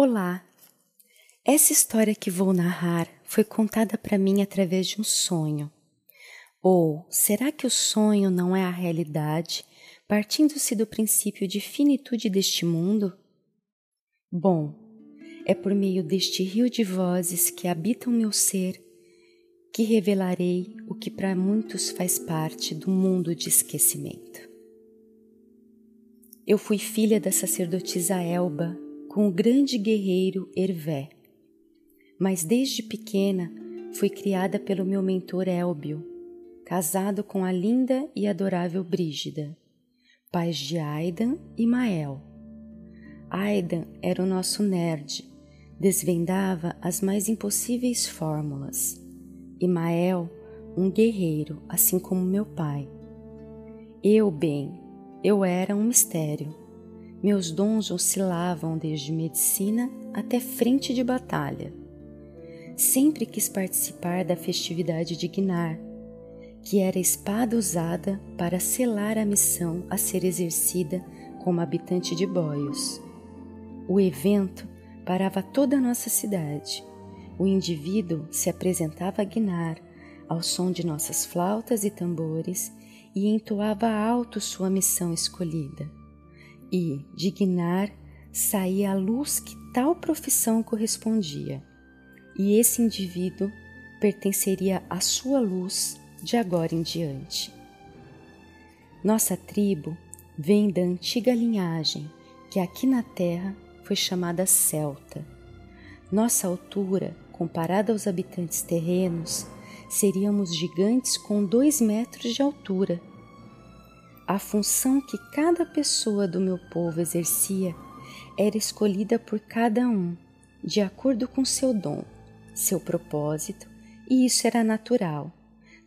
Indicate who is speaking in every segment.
Speaker 1: Olá! Essa história que vou narrar foi contada para mim através de um sonho. Ou será que o sonho não é a realidade, partindo-se do princípio de finitude deste mundo? Bom, é por meio deste rio de vozes que habitam meu ser que revelarei o que para muitos faz parte do mundo de esquecimento. Eu fui filha da sacerdotisa Elba com o grande guerreiro Hervé. Mas desde pequena fui criada pelo meu mentor Elbio, casado com a linda e adorável Brígida, pais de Aidan e Mael. Aidan era o nosso nerd, desvendava as mais impossíveis fórmulas, e Mael, um guerreiro, assim como meu pai. Eu, bem, eu era um mistério meus dons oscilavam desde medicina até frente de batalha. Sempre quis participar da festividade de Gnar, que era a espada usada para selar a missão a ser exercida como habitante de Boios. O evento parava toda a nossa cidade. O indivíduo se apresentava a Gnar ao som de nossas flautas e tambores e entoava alto sua missão escolhida e, dignar, saía a luz que tal profissão correspondia, e esse indivíduo pertenceria à sua luz de agora em diante. Nossa tribo vem da antiga linhagem que aqui na Terra foi chamada celta. Nossa altura, comparada aos habitantes terrenos, seríamos gigantes com dois metros de altura a função que cada pessoa do meu povo exercia era escolhida por cada um, de acordo com seu dom, seu propósito, e isso era natural.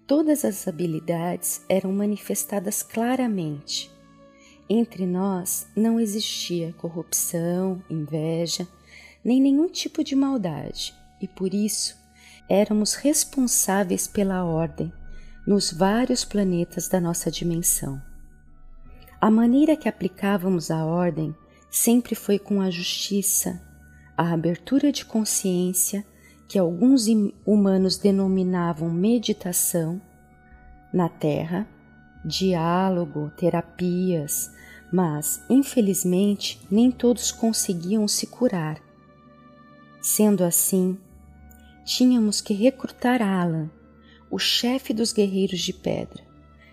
Speaker 1: Todas as habilidades eram manifestadas claramente. Entre nós não existia corrupção, inveja, nem nenhum tipo de maldade, e por isso éramos responsáveis pela ordem nos vários planetas da nossa dimensão. A maneira que aplicávamos a ordem sempre foi com a justiça, a abertura de consciência, que alguns humanos denominavam meditação, na Terra, diálogo, terapias, mas, infelizmente, nem todos conseguiam se curar. Sendo assim, tínhamos que recrutar Alan, o chefe dos guerreiros de pedra,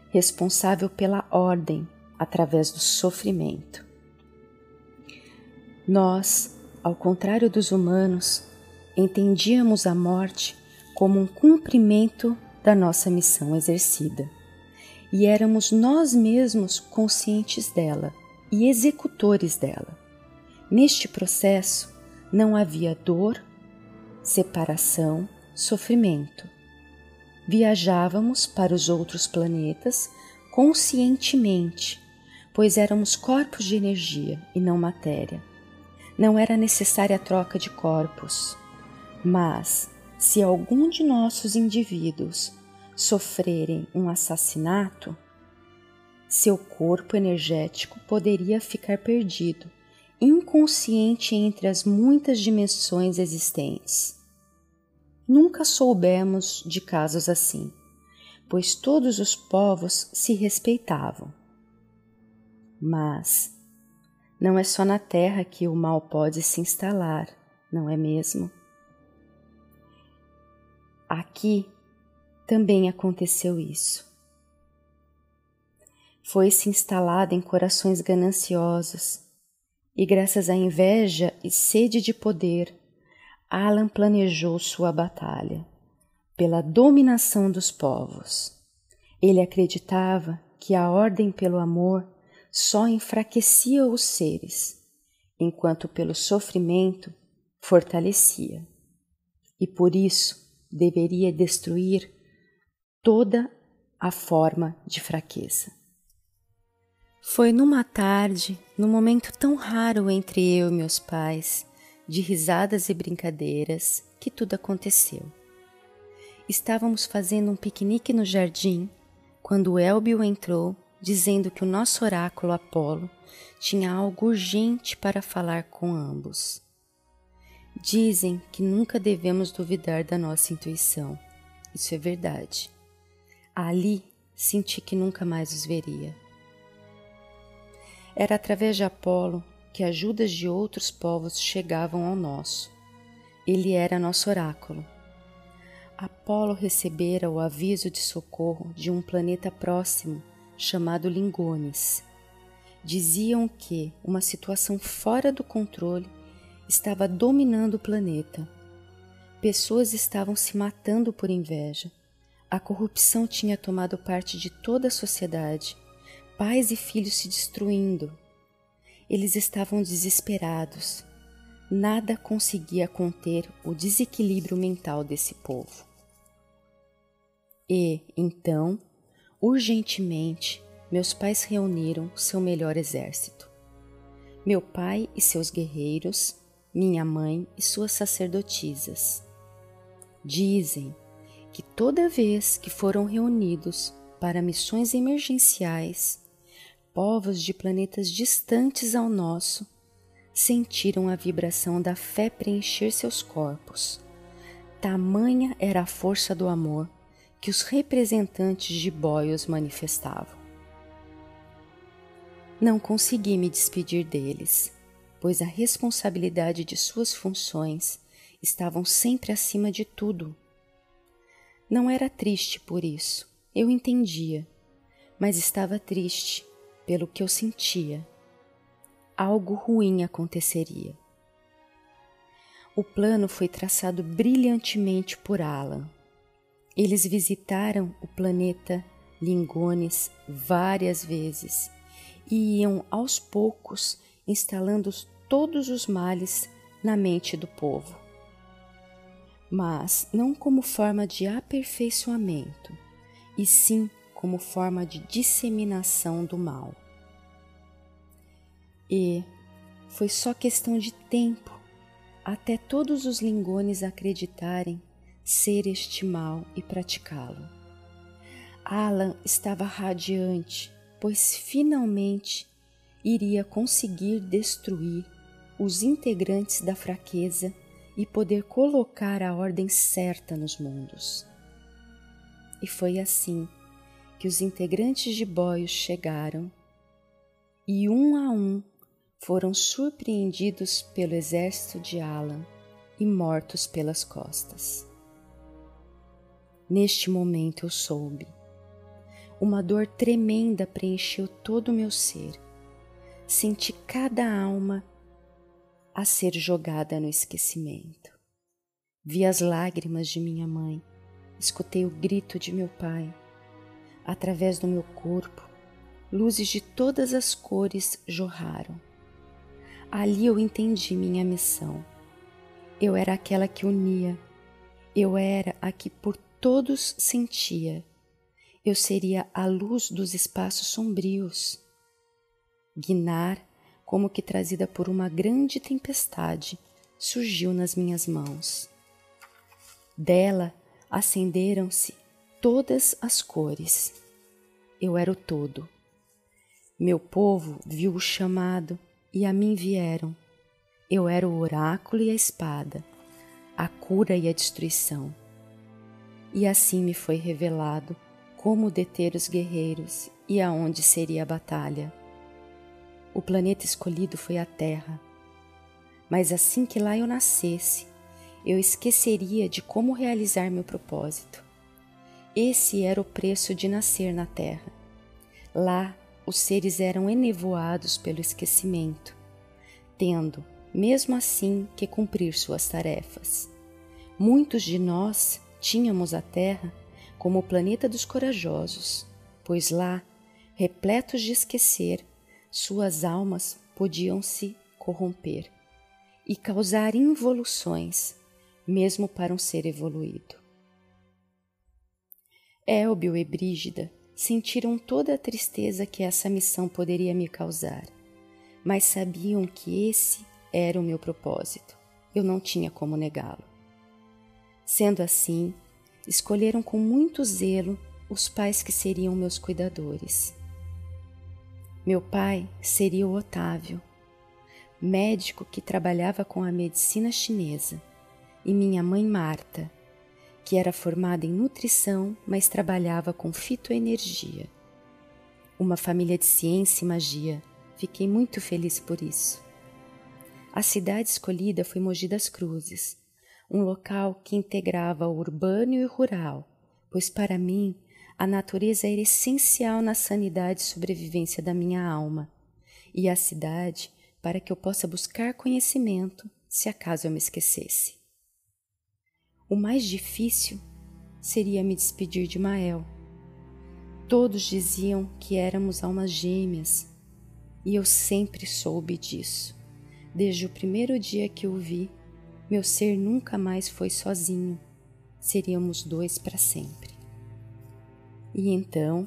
Speaker 1: responsável pela ordem através do sofrimento. Nós, ao contrário dos humanos, entendíamos a morte como um cumprimento da nossa missão exercida, e éramos nós mesmos conscientes dela e executores dela. Neste processo não havia dor, separação, sofrimento. Viajávamos para os outros planetas conscientemente pois éramos corpos de energia e não matéria. Não era necessária a troca de corpos, mas se algum de nossos indivíduos sofrerem um assassinato, seu corpo energético poderia ficar perdido, inconsciente entre as muitas dimensões existentes. Nunca soubemos de casos assim, pois todos os povos se respeitavam. Mas não é só na terra que o mal pode se instalar, não é mesmo? Aqui também aconteceu isso. Foi-se instalada em corações gananciosos, e graças à inveja e sede de poder, Alan planejou sua batalha pela dominação dos povos. Ele acreditava que a ordem pelo amor só enfraquecia os seres, enquanto pelo sofrimento fortalecia. E por isso deveria destruir toda a forma de fraqueza. Foi numa tarde, num momento tão raro entre eu e meus pais, de risadas e brincadeiras, que tudo aconteceu. Estávamos fazendo um piquenique no jardim quando Elbio entrou dizendo que o nosso oráculo Apolo tinha algo urgente para falar com ambos. Dizem que nunca devemos duvidar da nossa intuição. Isso é verdade. Ali senti que nunca mais os veria. Era através de Apolo que ajudas de outros povos chegavam ao nosso. Ele era nosso oráculo. Apolo recebera o aviso de socorro de um planeta próximo chamado Lingones. Diziam que uma situação fora do controle estava dominando o planeta. Pessoas estavam se matando por inveja. A corrupção tinha tomado parte de toda a sociedade. Pais e filhos se destruindo. Eles estavam desesperados. Nada conseguia conter o desequilíbrio mental desse povo. E, então, urgentemente, meus pais reuniram seu melhor exército. Meu pai e seus guerreiros, minha mãe e suas sacerdotisas. Dizem que toda vez que foram reunidos para missões emergenciais, povos de planetas distantes ao nosso sentiram a vibração da fé preencher seus corpos. Tamanha era a força do amor que os representantes de Boios manifestavam. Não consegui me despedir deles, pois a responsabilidade de suas funções estavam sempre acima de tudo. Não era triste por isso, eu entendia, mas estava triste pelo que eu sentia. Algo ruim aconteceria. O plano foi traçado brilhantemente por Alan, eles visitaram o planeta Lingones várias vezes e iam aos poucos instalando todos os males na mente do povo. Mas não como forma de aperfeiçoamento, e sim como forma de disseminação do mal. E foi só questão de tempo até todos os lingones acreditarem ser este mal e praticá-lo. Alan estava radiante, pois finalmente iria conseguir destruir os integrantes da fraqueza e poder colocar a ordem certa nos mundos. E foi assim que os integrantes de Boios chegaram e um a um foram surpreendidos pelo exército de Alan e mortos pelas costas. Neste momento eu soube. Uma dor tremenda preencheu todo o meu ser. Senti cada alma a ser jogada no esquecimento. Vi as lágrimas de minha mãe, escutei o grito de meu pai. Através do meu corpo, luzes de todas as cores jorraram. Ali eu entendi minha missão. Eu era aquela que unia, eu era a que por todos sentia. Eu seria a luz dos espaços sombrios. Guinar, como que trazida por uma grande tempestade, surgiu nas minhas mãos. Dela acenderam-se todas as cores. Eu era o todo. Meu povo viu o chamado e a mim vieram. Eu era o oráculo e a espada, a cura e a destruição e assim me foi revelado como deter os guerreiros e aonde seria a batalha. O planeta escolhido foi a Terra, mas assim que lá eu nascesse, eu esqueceria de como realizar meu propósito. Esse era o preço de nascer na Terra. Lá, os seres eram enevoados pelo esquecimento, tendo, mesmo assim, que cumprir suas tarefas. Muitos de nós tínhamos a Terra como o planeta dos corajosos, pois lá, repletos de esquecer, suas almas podiam se corromper e causar involuções, mesmo para um ser evoluído. Elbio e Brígida sentiram toda a tristeza que essa missão poderia me causar, mas sabiam que esse era o meu propósito. Eu não tinha como negá-lo. Sendo assim, escolheram com muito zelo os pais que seriam meus cuidadores. Meu pai seria o Otávio. médico que trabalhava com a medicina chinesa, e minha mãe Marta, que era formada em nutrição, mas trabalhava com fitoenergia. Uma família de ciência e magia. Fiquei muito feliz por isso. A cidade escolhida foi Mogi das Cruzes, um local que integrava o urbano e o rural, pois para mim a natureza era essencial na sanidade e sobrevivência da minha alma, e a cidade para que eu possa buscar conhecimento se acaso eu me esquecesse. O mais difícil seria me despedir de Mael. Todos diziam que éramos almas gêmeas e eu sempre soube disso. Desde o primeiro dia que o vi, meu ser nunca mais foi sozinho, seríamos dois para sempre. E então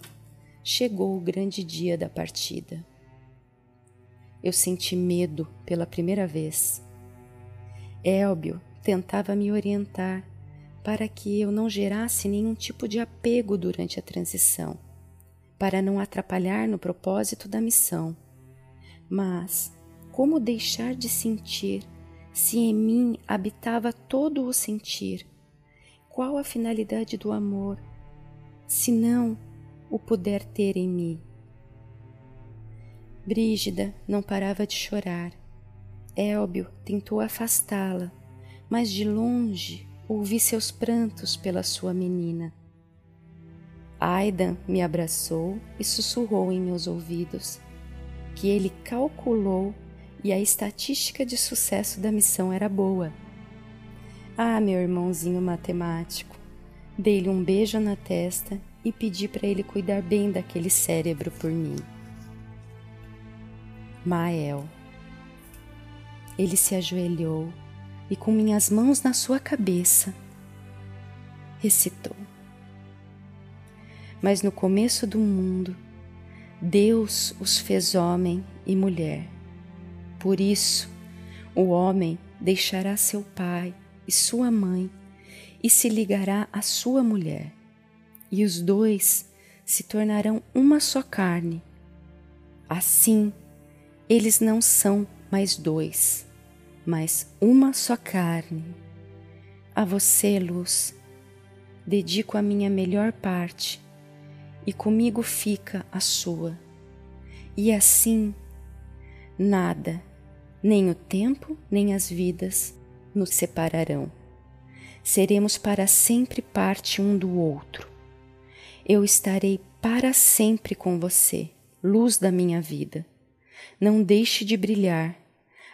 Speaker 1: chegou o grande dia da partida. Eu senti medo pela primeira vez. Elbio tentava me orientar para que eu não gerasse nenhum tipo de apego durante a transição, para não atrapalhar no propósito da missão. Mas como deixar de sentir se em mim habitava todo o sentir? Qual a finalidade do amor, se não o puder ter em mim? Brígida não parava de chorar. Elbio tentou afastá-la, mas de longe ouvi seus prantos pela sua menina. Aidan me abraçou e sussurrou em meus ouvidos que ele calculou e a estatística de sucesso da missão era boa. Ah, meu irmãozinho matemático, dei-lhe um beijo na testa e pedi para ele cuidar bem daquele cérebro por mim. Mael. Ele se ajoelhou e, com minhas mãos na sua cabeça, recitou. Mas no começo do mundo, Deus os fez homem e mulher. Por isso, o homem deixará seu pai e sua mãe e se ligará à sua mulher, e os dois se tornarão uma só carne. Assim, eles não são mais dois, mas uma só carne. A você, luz, dedico a minha melhor parte e comigo fica a sua. E assim, nada, nem o tempo, nem as vidas nos separarão. Seremos para sempre parte um do outro. Eu estarei para sempre com você, luz da minha vida. Não deixe de brilhar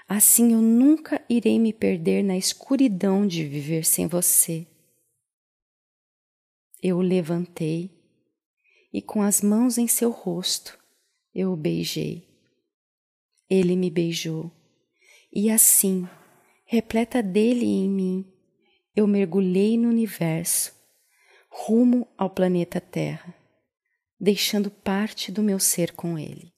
Speaker 1: Assim eu nunca irei me perder na escuridão de viver sem você. Eu o levantei e, com as mãos em seu rosto, eu o beijei. Ele me beijou e, assim, repleta dele em mim, eu mergulhei no universo, rumo ao planeta Terra, deixando parte do meu ser com ele.